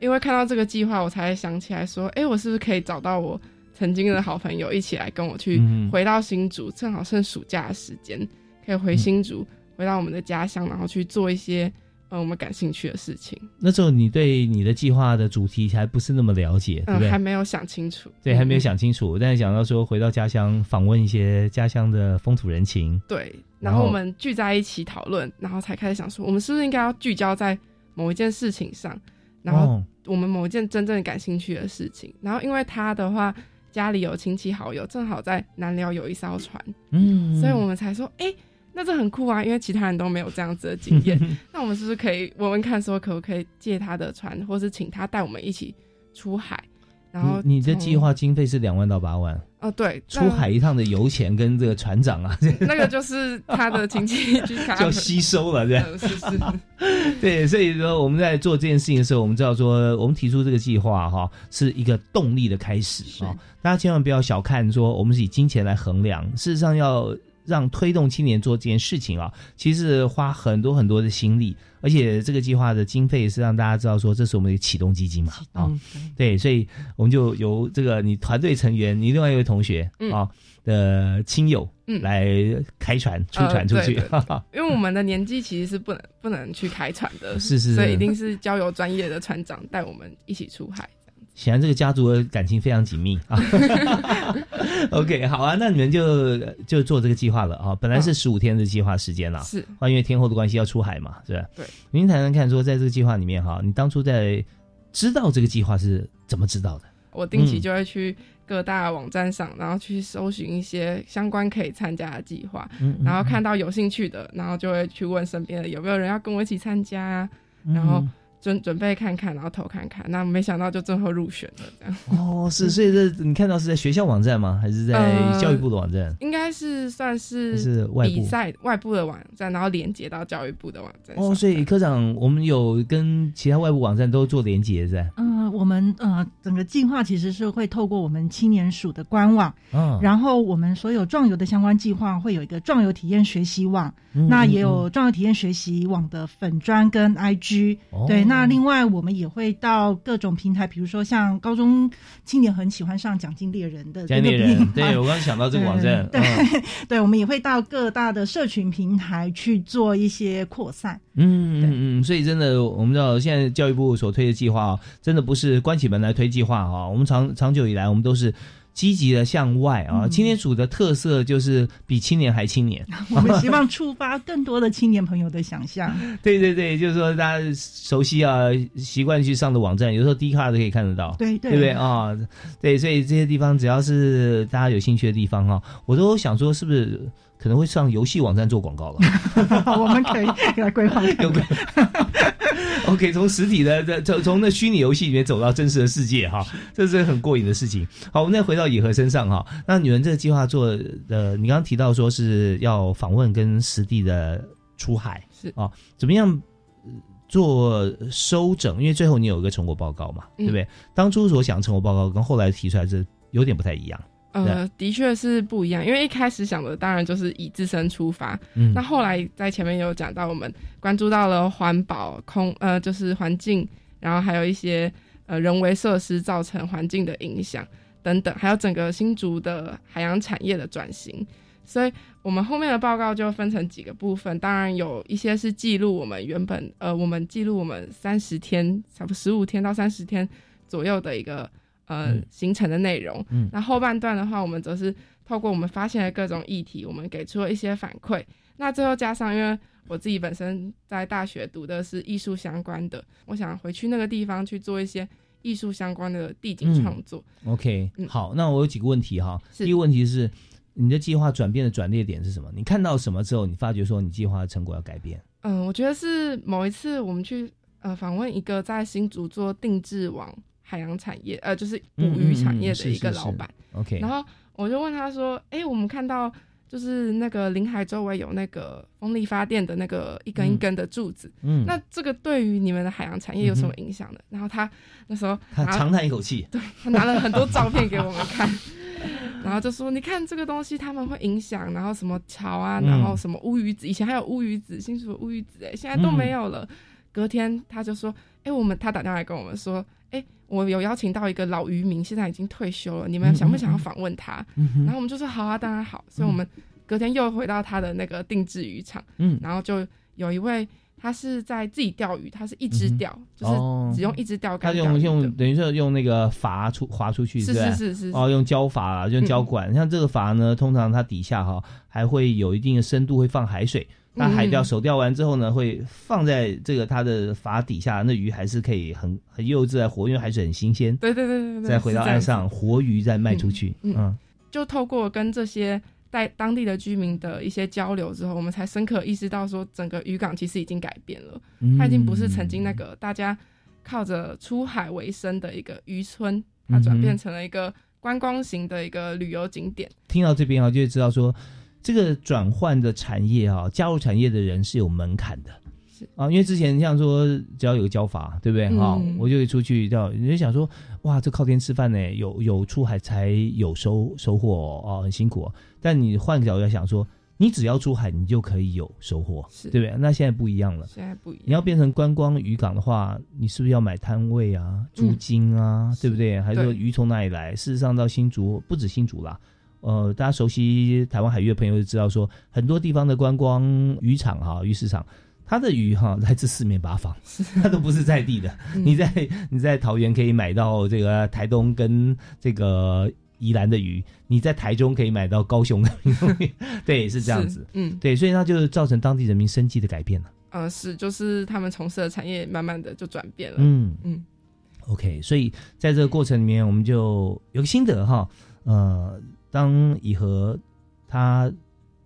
因为看到这个计划，我才想起来说，哎，我是不是可以找到我？曾经的好朋友一起来跟我去回到新竹，正好剩暑假的时间，可以回新竹，回到我们的家乡，然后去做一些呃我们感兴趣的事情。那时候你对你的计划的主题还不是那么了解，对不对？还没有想清楚。对，还没有想清楚。但是想到说回到家乡访问一些家乡的风土人情，对，然后我们聚在一起讨论，然后才开始想说，我们是不是应该要聚焦在某一件事情上，然后我们某一件真正感兴趣的事情，然后因为他的话。家里有亲戚好友，正好在南寮有一艘船，嗯，所以我们才说，哎、那这很酷啊，因为其他人都没有这样子的经验，[laughs] 那我们是不是可以问问看，说可不可以借他的船，或是请他带我们一起出海？然后你你的计划经费是两万到八万，哦，对，出海一趟的油钱跟这个船长啊，那 [laughs] 那个就是他的亲戚 [laughs] 去卡就吸收了，这样。呃 [laughs] 是是，对，所以说我们在做这件事情的时候，我们知道说，我们提出这个计划哈，是一个动力的开始啊。大家千万不要小看说我们是以金钱来衡量，事实上要让推动青年做这件事情啊，其实花很多很多的心力，而且这个计划的经费是让大家知道说，这是我们的启动基金嘛啊。嗯，对，所以我们就由这个你团队成员，你另外一位同学嗯啊的亲友嗯来开船出呃船出去因为我们的年纪其实是不能不能去开船的，[laughs] 是是是所以一定是交由专业的船长带我们一起出海。显然这个家族的感情非常紧密啊。[laughs] OK，好啊，那你们就就做这个计划了啊。本来是十五天的计划时间了，是因为天后的关系要出海嘛，是吧？对。您谈谈看，说在这个计划里面哈，你当初在知道这个计划是怎么知道的？我定期嗯就会去各大网站上，然后去搜寻一些相关可以参加的计划，嗯嗯然后看到有兴趣的，然后就会去问身边的有没有人要跟我一起参加啊，然后嗯准准备看看，然后投看看，那没想到就最后入选了，这样。哦，是，所以这你看到是在学校网站吗？还是在呃教育部的网站？应该是算是是外部比赛外部的网站，然后连接到教育部的网站上。哦，所以科长，我们有跟其他外部网站都做连接，在嗯、我们呃整个计划其实是会透过我们青年署的官网，嗯然后我们所有壮游的相关计划会有一个壮游体验学习网，嗯那也有壮游体验学习网的粉砖跟 IG，、哦对，那另外我们也会到各种平台，比如说像高中青年很喜欢上奖金猎人的奖金猎人，对我刚刚想到这个网站，对、嗯 [laughs] 对，我们也会到各大的社群平台去做一些扩散。嗯嗯嗯，所以真的，我们知道现在教育部所推的计划啊，真的不是关起门来推计划啊。我们长长久以来，我们都是积极的向外啊。嗯青年组的特色就是比青年还青年。[laughs] 我们希望触发更多的青年朋友的想象。[laughs] 对对对，就是说大家熟悉啊、习惯去上的网站，有时候 D 卡都可以看得到，对对对不对啊、对，所以这些地方只要是大家有兴趣的地方哈、我都想说是不是可能会上游戏网站做广告了。[laughs] 我们可以来规划。[laughs] [laughs] OK，从实体的这从从那虚拟游戏里面走到真实的世界哈，这是很过瘾的事情。好，我们再回到野河身上哈，那你们这个计划做呃，你刚刚提到说是要访问跟实地的出海，是啊，怎么样呃做收整？因为最后你有一个成果报告嘛，对不对？当初所想成果报告跟后来提出来这有点不太一样。呃，的确是不一样，因为一开始想的当然就是以自身出发，嗯那后来在前面有讲到，我们关注到了环保、空呃就是环境，然后还有一些呃人为设施造成环境的影响等等，还有整个新竹的海洋产业的转型，所以我们后面的报告就分成几个部分，当然有一些是记录我们原本呃我们记录我们三十天，差不多十五天到三十天左右的一个。呃，嗯行程的内容，嗯那后半段的话，我们则是透过我们发现的各种议题，我们给出了一些反馈。那最后加上，因为我自己本身在大学读的是艺术相关的，我想回去那个地方去做一些艺术相关的地景创作。OK，、嗯好，那我有几个问题哈。第一个问题是，你的计划转变的转捩点是什么？你看到什么之后，你发觉说你计划的成果要改变？嗯，我觉得是某一次我们去呃访问一个在新竹做定制网海洋产业，呃，就是捕鱼产业的一个老板。OK，然后我就问他说：“哎、我们看到就是那个临海周围有那个风力发电的那个一根一根的柱子，嗯那这个对于你们的海洋产业有什么影响呢？”然后他那时候他长叹一口气，对他拿了很多照片给我们看，[laughs] 然后就说：“你看这个东西，他们会影响，然后什么桥啊，嗯然后什么乌鱼子，以前还有乌鱼子，新竹的乌鱼子，哎，现在都没有了。隔天他就说：“哎、我们他打电话来跟我们说，哎、我有邀请到一个老渔民，现在已经退休了，你们想不想要访问他？”嗯然后我们就说：“好啊，当然好。”所以我们隔天又回到他的那个定制渔场，嗯然后就有一位他是在自己钓鱼，他是一只钓，就是哦只用一只钓竿钓鱼的。用用等于说用那个筏出划出去，是是是是哦，用胶筏啊，用胶管。像这个筏呢，通常它底下哈还会有一定的深度，会放海水。那海钓嗯手钓完之后呢，会放在这个它的筏底下，那鱼还是可以很很幼稚的活，因为海水很新鲜。对对对对对，再回到岸上，活鱼再卖出去。嗯嗯就透过跟这些在当地的居民的一些交流之后，我们才深刻意识到说，整个渔港其实已经改变了，嗯它已经不是曾经那个大家靠着出海为生的一个渔村，它转变成了一个观光型的一个旅游景点。听到这边啊，就会知道说，这个转换的产业啊，加入产业的人是有门槛的。是啊，因为之前像说只要有个交法，对不对？哈、嗯我就可以出去叫，你就想说，哇，这靠天吃饭呢，有有出海才有收收获哦，哦很辛苦、哦。但你换个角度来想说，你只要出海，你就可以有收获，对不对？那现在不一样了，现在不一样，你要变成观光渔港的话，你是不是要买摊位啊、租金啊，对不对？还是说对鱼从哪里来？事实上，到新竹不止新竹啦，呃，大家熟悉台湾海域的朋友就知道说，很多地方的观光渔场哈、鱼市场。它的鱼哈来自四面八方，[laughs] 它都不是在地的。嗯你在你在桃园可以买到这个台东跟这个宜兰的鱼，你在台中可以买到高雄的鱼，[laughs] 对，是这样子。嗯对，所以它就是造成当地人民生计的改变了。呃，是就是他们从事的产业慢慢的就转变了。嗯嗯 OK，所以在这个过程里面，我们就有个心得哈。呃，当以和他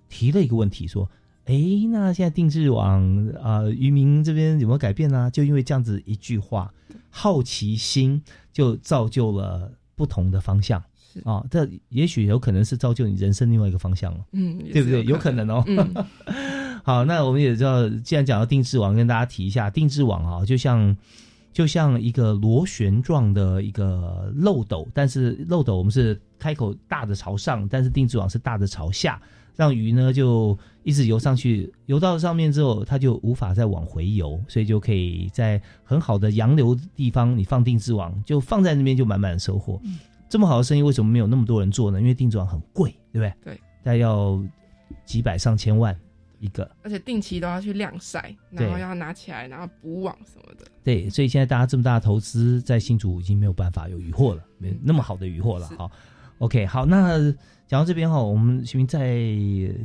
提了一个问题说：“哎，那现在定制网啊、呃渔民这边有没有改变呢、就因为这样子一句话，好奇心就造就了不同的方向。啊，这也许有可能是造就你人生另外一个方向了。嗯对不对？有可能哦。嗯 [laughs] 好，那我们也知道，既然讲到定制网，跟大家提一下，定制网啊，就像就像一个螺旋状的一个漏斗，但是漏斗我们是开口大的朝上，但是定制网是大的朝下，让鱼呢就一直游上去，游到上面之后，它就无法再往回游，所以就可以在很好的洋流地方，你放定制网，就放在那边就满满的收获。这么好的生意，为什么没有那么多人做呢？因为定制网很贵，对不对？对，大概要几百上千万一个。而且定期都要去晾晒，然后要拿起来，然后补网什么的。对，所以现在大家这么大的投资，在新竹已经没有办法有渔获了，没那么好的渔获了。好，OK，好，那讲到这边哈，我们徐明再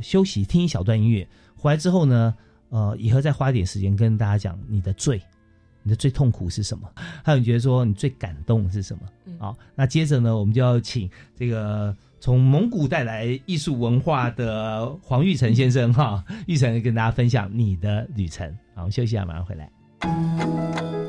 休息，听一小段音乐。回来之后呢，呃，以后再花一点时间跟大家讲你的罪，你的最痛苦是什么？[laughs] 还有你觉得说你最感动是什么？好，那接着呢，我们就要请这个从蒙古带来艺术文化的黄玉成先生哈，玉成跟大家分享你的旅程。好，我们休息一下，马上回来。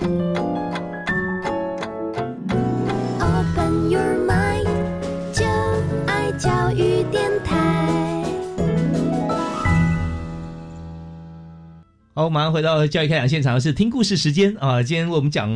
好，马上回到教育开讲现场，是听故事时间啊。今天我们讲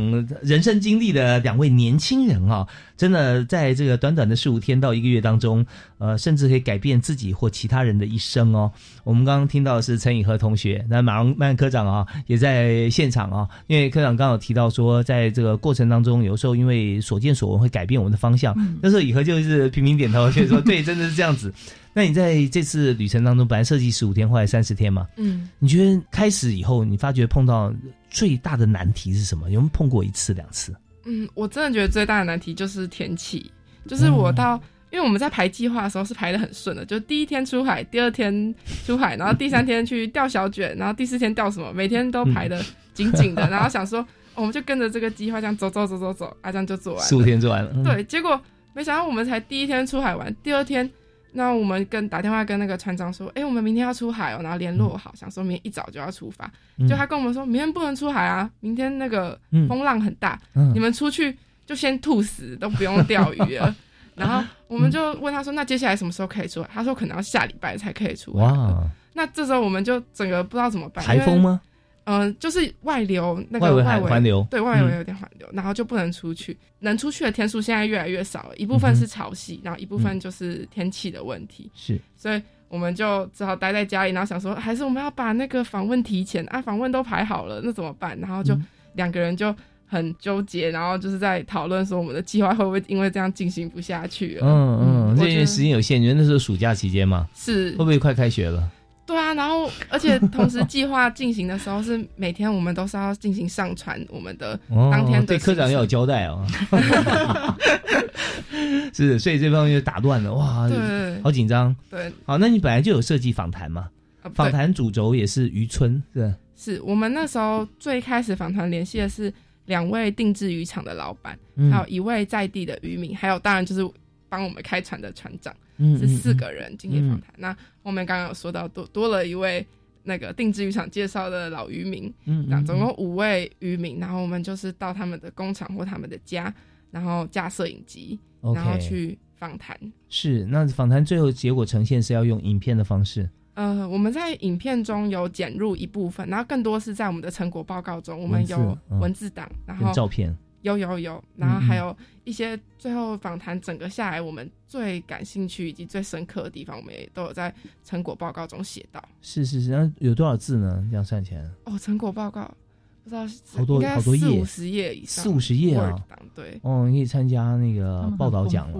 人生经历的两位年轻人啊，真的在这个短短的十五天到一个月当中，呃，甚至可以改变自己或其他人的一生哦。我们刚刚听到的是陈以和同学，那马荣曼科长啊也在现场啊，因为科长刚好提到说，在这个过程当中，有时候因为所见所闻会改变我们的方向。那时候以和就是频频点头，就说 [laughs] 对，真的是这样子。那你在这次旅程当中，本来设计十五天，后来三十天嘛，嗯，你觉得开始以后，你发觉碰到最大的难题是什么？有没有碰过一次两次？嗯，我真的觉得最大的难题就是天气，就是我到，因为我们在排计划的时候是排的很顺的，就第一天出海，第二天出海，然后第三天去钓小卷，然后第四天钓什么，每天都排的紧紧的，然后想说，哦我们就跟着这个计划这样走走走走走，啊，这样就做完了，四五天做完了嗯对，结果没想到我们才第一天出海玩，第二天。那我们跟打电话跟那个船长说，哎、我们明天要出海哦，然后联络好，想说明天一早就要出发。嗯就他跟我们说，明天不能出海啊，明天那个嗯风浪很大，嗯你们出去就先吐死，都不用钓鱼了。[laughs] 然后我们就问他说，那接下来什么时候可以出海？他说可能要下礼拜才可以出海。哇，那这时候我们就整个不知道怎么办，台风吗？嗯、就是外流那个外围环环流对外围嗯有点环流，然后就不能出去。能出去的天数现在越来越少了，一部分是潮汐，然后一部分就是天气的问题。是，所以我们就只好待在家里，然后想说，还是我们要把那个访问提前啊，访问都排好了，那怎么办？然后就嗯两个人就很纠结，然后就是在讨论说我们的计划会不会因为这样进行不下去了。嗯嗯，这因为时间有限，因为那时候暑假期间嘛，是会不会快开学了？然后而且同时计划进行的时候是每天我们都是要进行上传我们的当天的对科长要有交代哦。[laughs] 是，所以这方面就打乱了，哇，对，好紧张。对，好，那你本来就有设计访谈嘛？访谈主轴也是渔村，是。是我们那时候最开始访谈联系的是两位定制渔场的老板，还有一位在地的渔民，还有当然就是帮我们开船的船长，是四个人进行访谈。那后面刚刚有说到多多了一位那个定制渔场介绍的老渔民，嗯，总共五位渔民，然后我们就是到他们的工厂或他们的家，然后架摄影机，然后去访谈。是，那访谈最后结果呈现是要用影片的方式。呃，我们在影片中有剪入一部分，然后更多是在我们的成果报告中，我们有文字档，然后照片有有有，然后还有一些最后访谈整个下来，我们最感兴趣以及最深刻的地方，我们也都有在成果报告中写到。是是是，那有多少字呢？这样算起来？哦，成果报告。不知道好多好多页，四五十页以上，四五十页啊，对，哦，你可以参加那个报道奖了。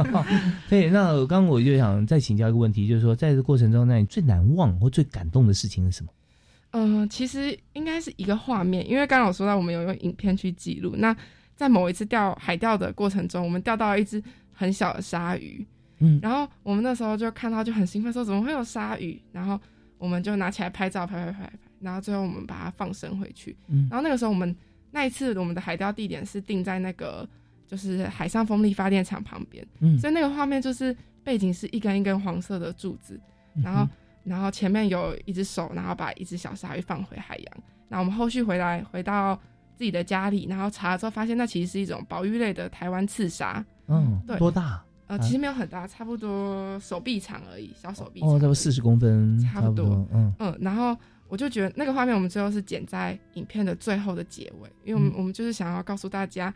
[laughs] 对，那刚刚我就想再请教一个问题，就是说，在这过程中，那你最难忘或最感动的事情是什么？嗯，其实应该是一个画面，因为刚刚我说到我们有用影片去记录。那在某一次钓海钓的过程中，我们钓到了一只很小的鲨鱼，嗯，然后我们那时候就看到就很兴奋，说怎么会有鲨鱼？然后我们就拿起来拍照，拍拍拍拍。然后最后我们把它放生回去。嗯，然后那个时候我们那一次我们的海钓地点是定在那个就是海上风力发电厂旁边。嗯，所以那个画面就是背景是一根一根黄色的柱子，然后然后前面有一只手，然后把一只小鲨鱼放回海洋。那我们后续回来回到自己的家里，然后查了之后发现那其实是一种保育类的台湾刺鲨。嗯，对，多大？呃，其实没有很大，差不多手臂长而已，小手臂。哦，差不多四十公分，差不多。嗯嗯，然后。我就觉得那个画面，我们最后是剪在影片的最后的结尾，因为我们我们就是想要告诉大家，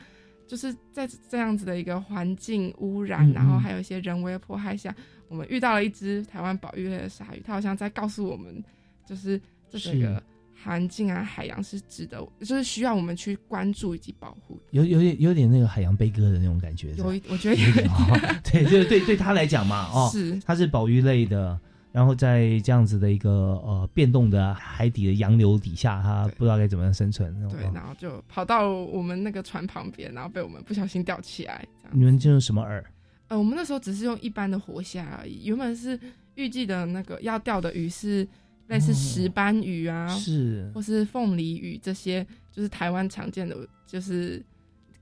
就是在这样子的一个环境污染，然后还有一些人为迫害下，我们遇到了一只台湾保育类的鲨鱼，它好像在告诉我们，就是这个环境啊，海洋是值得，就是需要我们去关注以及保护。有有点有点那个海洋悲歌的那种感觉，有一我觉得有点，[laughs] 对，就是对对他来讲嘛，哦，是它是保育类的。然后在这样子的一个呃变动的海底的洋流底下，它不知道该怎么样生存。对，然后就跑到我们那个船旁边，然后被我们不小心钓起来。你们就用什么饵？呃，我们那时候只是用一般的活虾而已。原本是预计的那个要钓的鱼是类似石斑鱼啊，是或是凤梨鱼这些，就是台湾常见的，就是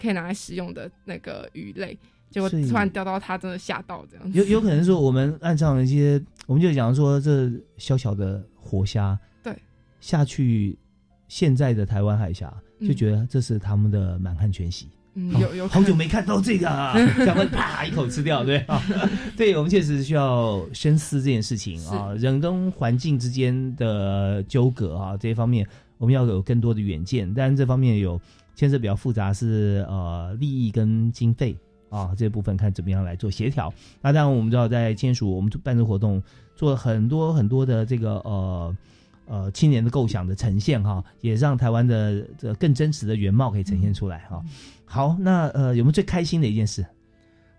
可以拿来食用的那个鱼类。结果突然钓到它，真的吓到这样。有 [laughs] 有可能说，我们按照一些，我们就讲说，这小小的活虾，对，下去现在的台湾海峡，就觉得这是他们的满汉全席。嗯，有有好久没看到这个，[laughs] 赶快啪一口吃掉，对啊，[laughs] 对我们确实需要深思这件事情啊，人跟环境之间的纠葛啊，这些方面我们要有更多的远见，但这方面有牵涉比较复杂，是呃利益跟经费。啊，这部分看怎么样来做协调。那当然，我们知道在签署我们办这活动，做了很多很多的这个呃呃青年的构想的呈现哈，也让台湾的这更真实的原貌可以呈现出来哈。好，那呃有没有最开心的一件事？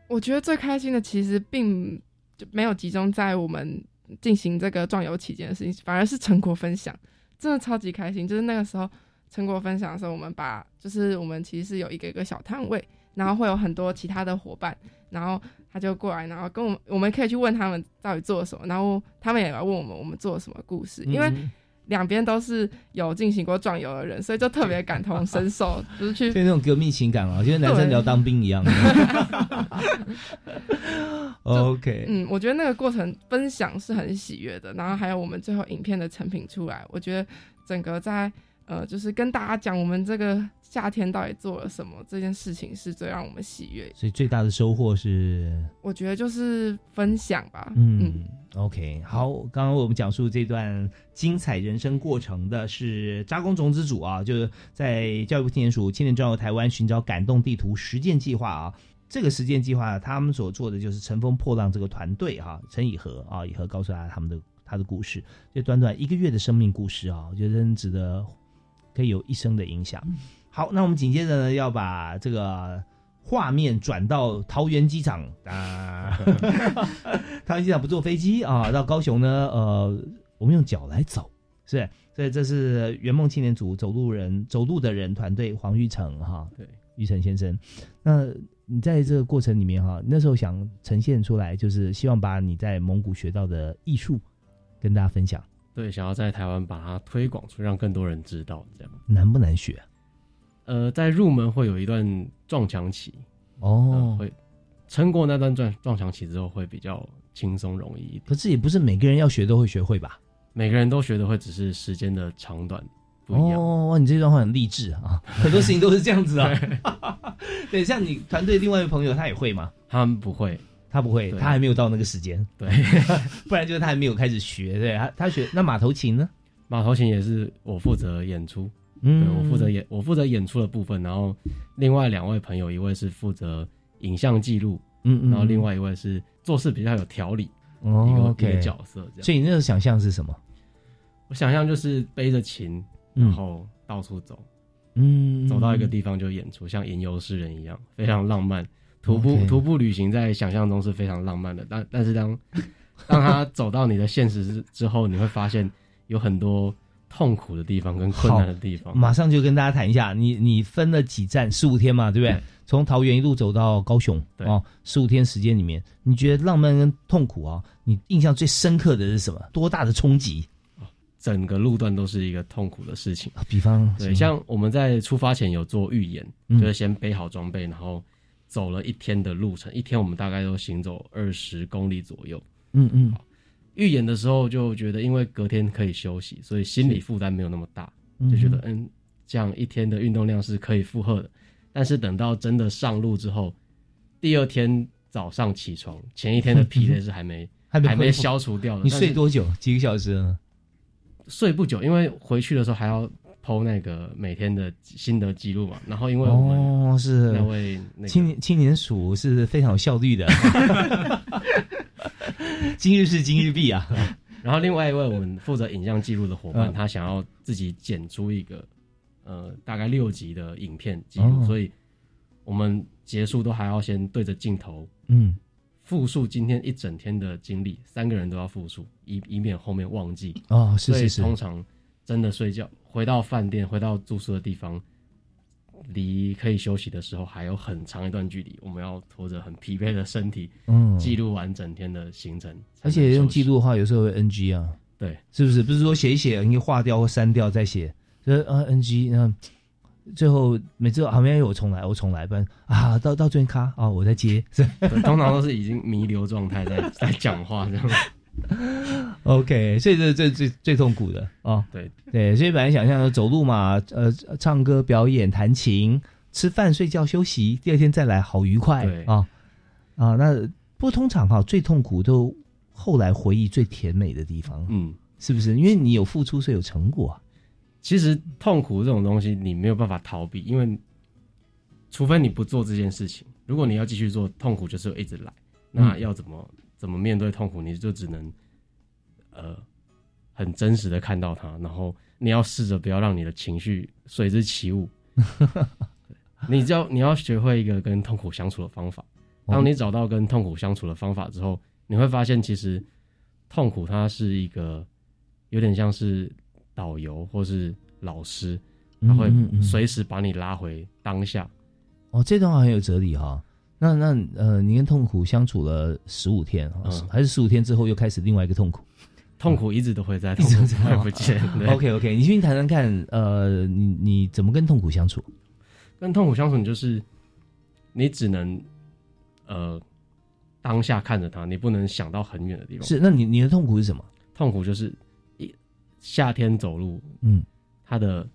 我觉得最开心的其实并就没有集中在我们进行这个壮游期间的事情，反而是成果分享，真的超级开心。就是那个时候成果分享的时候，我们把就是我们其实是有一个一个小摊位。然后会有很多其他的伙伴，然后他就过来，然后跟我们，我们可以去问他们到底做了什么，然后他们也来问我们，我们做了什么故事。因为两边都是有进行过壮游的人，所以就特别感同身受，就是去就那种革命情感嘛，就跟男生聊当兵一样。[laughs] OK，嗯，我觉得那个过程分享是很喜悦的，然后还有我们最后影片的成品出来，我觉得整个在。呃，就是跟大家讲我们这个夏天到底做了什么，这件事情是最让我们喜悦。所以最大的收获是，我觉得就是分享吧。嗯，OK，好，刚刚我们讲述这段精彩人生过程的是扎工种子组啊，就是在教育部青年署青年壮游台湾寻找感动地图实践计划啊。这个实践计划他们所做的就是乘风破浪这个团队哈，陈以和啊，以和告诉大家他们的他的故事，这短短一个月的生命故事啊，我觉得真值得。可以有一生的影响。好，那我们紧接着呢，要把这个画面转到桃园机场啊。[laughs] 桃园机场不坐飞机啊，到高雄呢，呃，我们用脚来走，是。所以这是圆梦青年组走路人走路的人团队黄玉成哈，对，玉成先生。那你在这个过程里面哈，那时候想呈现出来，就是希望把你在蒙古学到的艺术跟大家分享。对，想要在台湾把它推广出，让更多人知道。这样难不难学？呃，在入门会有一段撞墙期哦，会撑过那段撞撞墙期之后，会比较轻松容易一点。可是也不是每个人要学都会学会吧？每个人都学的会，只是时间的长短不一样。哦，哇，你这段话很励志啊！[laughs] 很多事情都是这样子啊。[laughs] 对，像你团队另外一位朋友，他也会吗？他们不会，他不会，他还没有到那个时间。对，[laughs] 不然就是他还没有开始学。对，他他学那马头琴呢？马头琴也是我负责演出，嗯，我负责演，我负责演出的部分。然后另外两位朋友，一位是负责影像记录，嗯嗯，然后另外一位是做事比较有条理，哦，一个角色这样。所以你那个想象是什么？我想象就是背着琴，然后到处走，嗯，走到一个地方就演出，像吟游诗人一样，非常浪漫。徒步徒步旅行在想象中是非常浪漫的，但但是当 [laughs] 当他走到你的现实之之后，你会发现有很多痛苦的地方跟困难的地方。马上就跟大家谈一下，你你分了几站，十五天嘛，对不对？从桃园一路走到高雄，哦，十五天时间里面，你觉得浪漫跟痛苦啊？你印象最深刻的是什么？多大的冲击？整个路段都是一个痛苦的事情。比方，对，像我们在出发前有做预演，就是先背好装备，然后走了一天的路程。一天我们大概都行走二十公里左右。嗯嗯。预演的时候就觉得，因为隔天可以休息，所以心理负担没有那么大，就觉得嗯，这样一天的运动量是可以负荷的。但是等到真的上路之后，第二天早上起床，前一天的疲累是还没 [laughs] 还没消除掉的。你睡多久？几个小时呢？睡不久，因为回去的时候还要剖那个每天的心得记录嘛。然后因为我们哦是那位青年青年鼠是非常有效率的，今日事今日毕啊。然后另外一位我们负责影像记录的伙伴，他想要自己剪出一个呃大概六集的影片记录，所以我们结束都还要先对着镜头嗯。复述今天一整天的经历，三个人都要复述，以以免后面忘记。哦，是是是。通常真的睡觉，回到饭店，回到住宿的地方，离可以休息的时候还有很长一段距离，我们要拖着很疲惫的身体，嗯，记录完整天的行程。而且用记录的话，有时候会 NG 啊。对，是不是？不是说写一写，你划掉或删掉再写，就是啊 NG 那。最后每次好像有我重来，我重来，不然啊，到到最后卡啊，我在接，通常都是已经弥留状态在在讲话这样。[laughs] OK，所以这这最最痛苦的啊，对对，所以本来想象走路嘛，呃，唱歌、表演、弹琴、吃饭、睡觉、休息，第二天再来，好愉快啊啊！那不过通常哈，最痛苦都后来回忆最甜美的地方，嗯，是不是？因为你有付出，所以有成果。其实痛苦这种东西，你没有办法逃避，因为除非你不做这件事情。如果你要继续做，痛苦就是一直来。那要怎么怎么面对痛苦？你就只能呃很真实的看到它，然后你要试着不要让你的情绪随之起舞。[laughs] 你只要你要学会一个跟痛苦相处的方法。当你找到跟痛苦相处的方法之后，你会发现其实痛苦它是一个有点像是。导游或是老师，他会随时把你拉回当下。哦，这段话很有哲理哈。那那呃，你跟痛苦相处了十五天，还是十五天之后又开始另外一个痛苦？痛苦一直都会在，痛苦看不见。[laughs] OK OK，你先谈谈看，呃，你你怎么跟痛苦相处？跟痛苦相处，你就是你只能呃当下看着他，你不能想到很远的地方。是，那你你的痛苦是什么？痛苦就是一。夏天走路，嗯，他的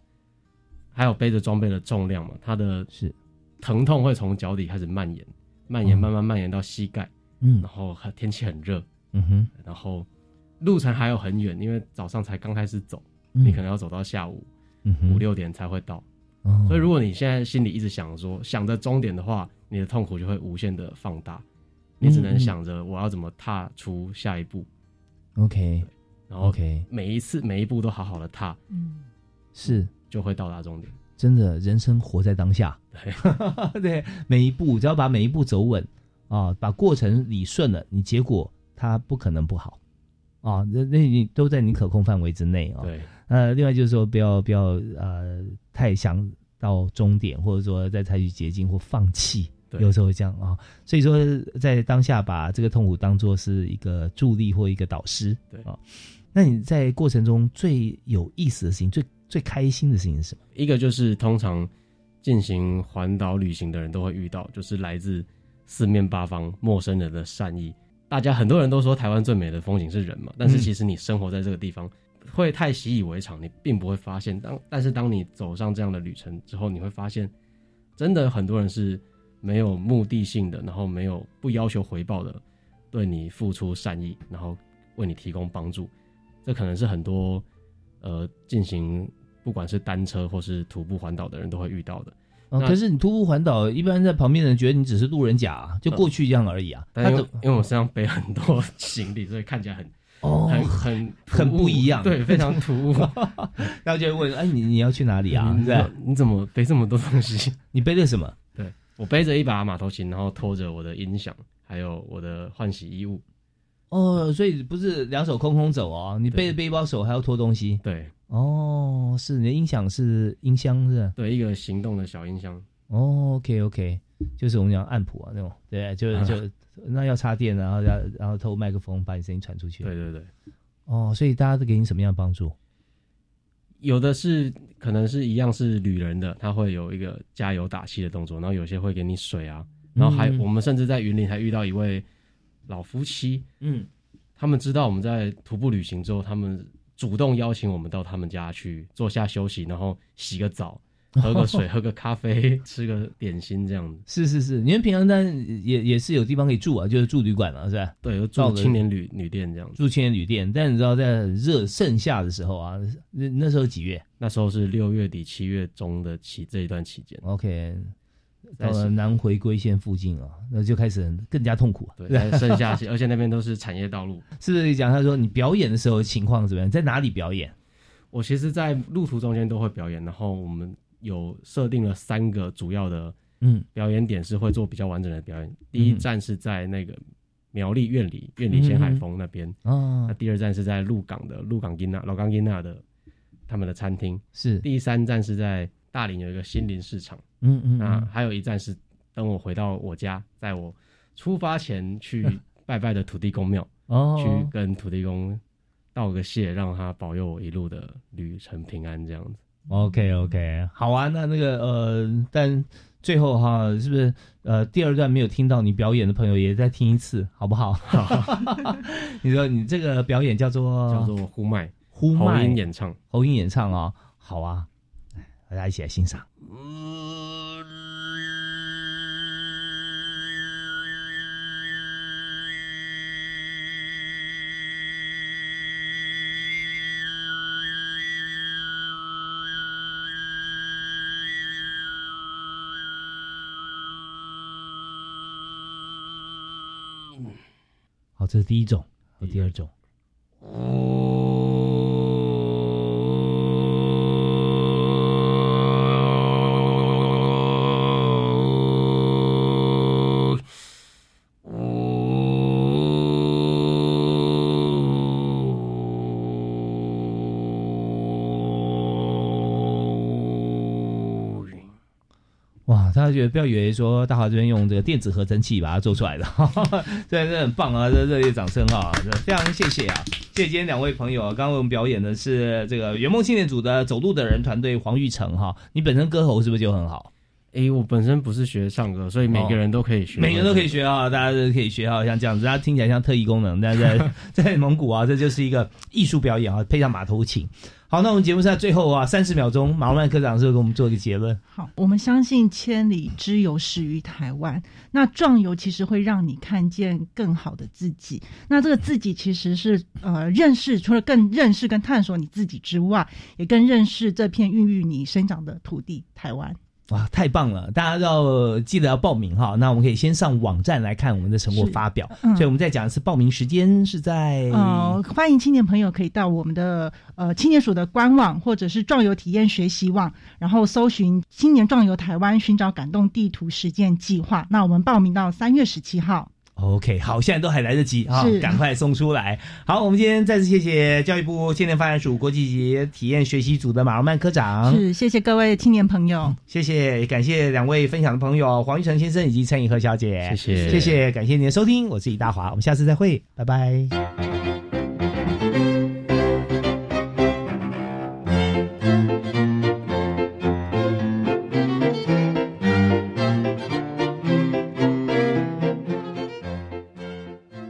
还有背着装备的重量嘛，他的是疼痛会从脚底开始蔓延，蔓延慢慢蔓延到膝盖，嗯，然后天气很热，嗯哼，然后路程还有很远，因为早上才刚开始走，你可能要走到下午五六点才会到，所以如果你现在心里一直想说想着终点的话，你的痛苦就会无限的放大，你只能想着我要怎么踏出下一步，OK。然后，OK，每一次每一步都好好的踏，嗯，是。就会到达终点。真的，人生活在当下，对。[laughs] 对，每一步只要把每一步走稳啊，把过程理顺了，你结果它不可能不好。啊，那那你都在你可控范围之内啊。对，呃，另外就是说不要不要呃太想到终点，或者说再采取捷径或放弃，有时候会这样啊。所以说在当下把这个痛苦当做是一个助力或一个导师，对啊。那你在过程中最有意思的事情，最最开心的事情是什么？一个就是通常进行环岛旅行的人都会遇到，就是来自四面八方陌生人的善意。大家很多人都说台湾最美的风景是人嘛，但是其实你生活在这个地方，会太习以为常，你并不会发现。当但是当你走上这样的旅程之后，你会发现，真的很多人是没有目的性的，然后没有不要求回报的，对你付出善意，然后为你提供帮助。这可能是很多呃进行不管是单车或是徒步环岛的人都会遇到的。啊，可是你徒步环岛，一般在旁边的人觉得你只是路人甲，就过去一样而已啊。但因为因为我身上背很多行李，所以看起来很哦很很很不一样，对，非常突兀。[laughs] 然后就会问，哎，你你要去哪里啊？对，[laughs] 你怎么背这么多东西？你背的什么？对我背着一把马头琴，然后拖着我的音响，还有我的换洗衣物。哦，所以不是两手空空走哦，你背着背包手还要拖东西。对，哦，是你的音响是音箱是吧？对，一个行动的小音箱。哦，OK OK，就是我们讲暗谱啊那种，对，就 [laughs] 就那要插电，然后要然后透麦克风把你声音传出去。对对对。哦，所以大家都给你什么样的帮助？有的是可能是一样是旅人的，他会有一个加油打气的动作，然后有些会给你水啊，然后还我们甚至在云林还遇到一位。老夫妻，嗯，他们知道我们在徒步旅行之后，他们主动邀请我们到他们家去坐下休息，然后洗个澡，喝个水，[laughs] 喝个咖啡，吃个点心，这样子。是是是，你们平常在也也是有地方可以住啊，就是住旅馆嘛，是吧？对，住青年旅旅店这样，住青年旅店。但你知道，在热盛夏的时候啊，那那时候几月？那时候是六月底七月中的期这一段期间。OK。到了南回归线附近啊，那就开始更加痛苦。对，剩下 [laughs] 而且那边都是产业道路。是不是讲他说你表演的时候情况怎么样？在哪里表演？我其实，在路途中间都会表演。然后我们有设定了三个主要的嗯表演点，是会做比较完整的表演。第一站是在那个苗栗院里院里仙海峰那边哦。那第二站是在鹿港的鹿港金娜老港金娜的他们的餐厅。是。第三站是在大林有一个心灵市场。嗯嗯，那还有一站是等我回到我家，在我出发前去 [laughs] 拜拜的土地公庙，哦，去跟土地公道个谢，让他保佑我一路的旅程平安，这样子。OK OK，好啊，那那个呃，但最后哈，是不是呃第二段没有听到你表演的朋友也再听一次，好不好？[laughs] 你说你这个表演叫做叫做呼麦呼麦喉音演唱喉音演唱啊，好啊，大家一起来欣赏。好，这是第一种，和第二种。大家觉得不要以为说大华这边用这个电子合成器把它做出来的，[laughs] 真的很棒啊！这热烈掌声啊，非常谢谢啊！谢谢今天两位朋友啊，刚刚为我们表演的是这个圆梦青年组的走路的人团队黄玉成哈，你本身歌喉是不是就很好？诶，我本身不是学唱歌，所以每个人都可以学，每个人都可以学啊，大家都可以学啊，像这样子，大家听起来像特异功能，但在 [laughs] 在蒙古啊，这就是一个艺术表演啊，配上马头琴。好，那我们节目是在最后啊，三十秒钟，马万科长是不是给我们做一个结论？好，我们相信千里之游始于台湾。那壮游其实会让你看见更好的自己。那这个自己其实是呃认识，除了更认识跟探索你自己之外，也更认识这片孕育你生长的土地台湾。哇，太棒了！大家要记得要报名哈。那我们可以先上网站来看我们的成果发表。嗯、所以我们再讲一次，报名时间是在呃，欢迎青年朋友可以到我们的呃青年署的官网或者是壮游体验学习网，然后搜寻青年壮游台湾，寻找感动地图实践计划。那我们报名到三月十七号。OK，好，现在都还来得及啊，赶快送出来。好，我们今天再次谢谢教育部青年发展署国际级体验学习组的马荣曼科长，是谢谢各位青年朋友，谢谢，感谢两位分享的朋友黄玉成先生以及陈以和小姐，谢谢，谢谢，感谢您的收听，我是李大华，我们下次再会，拜拜。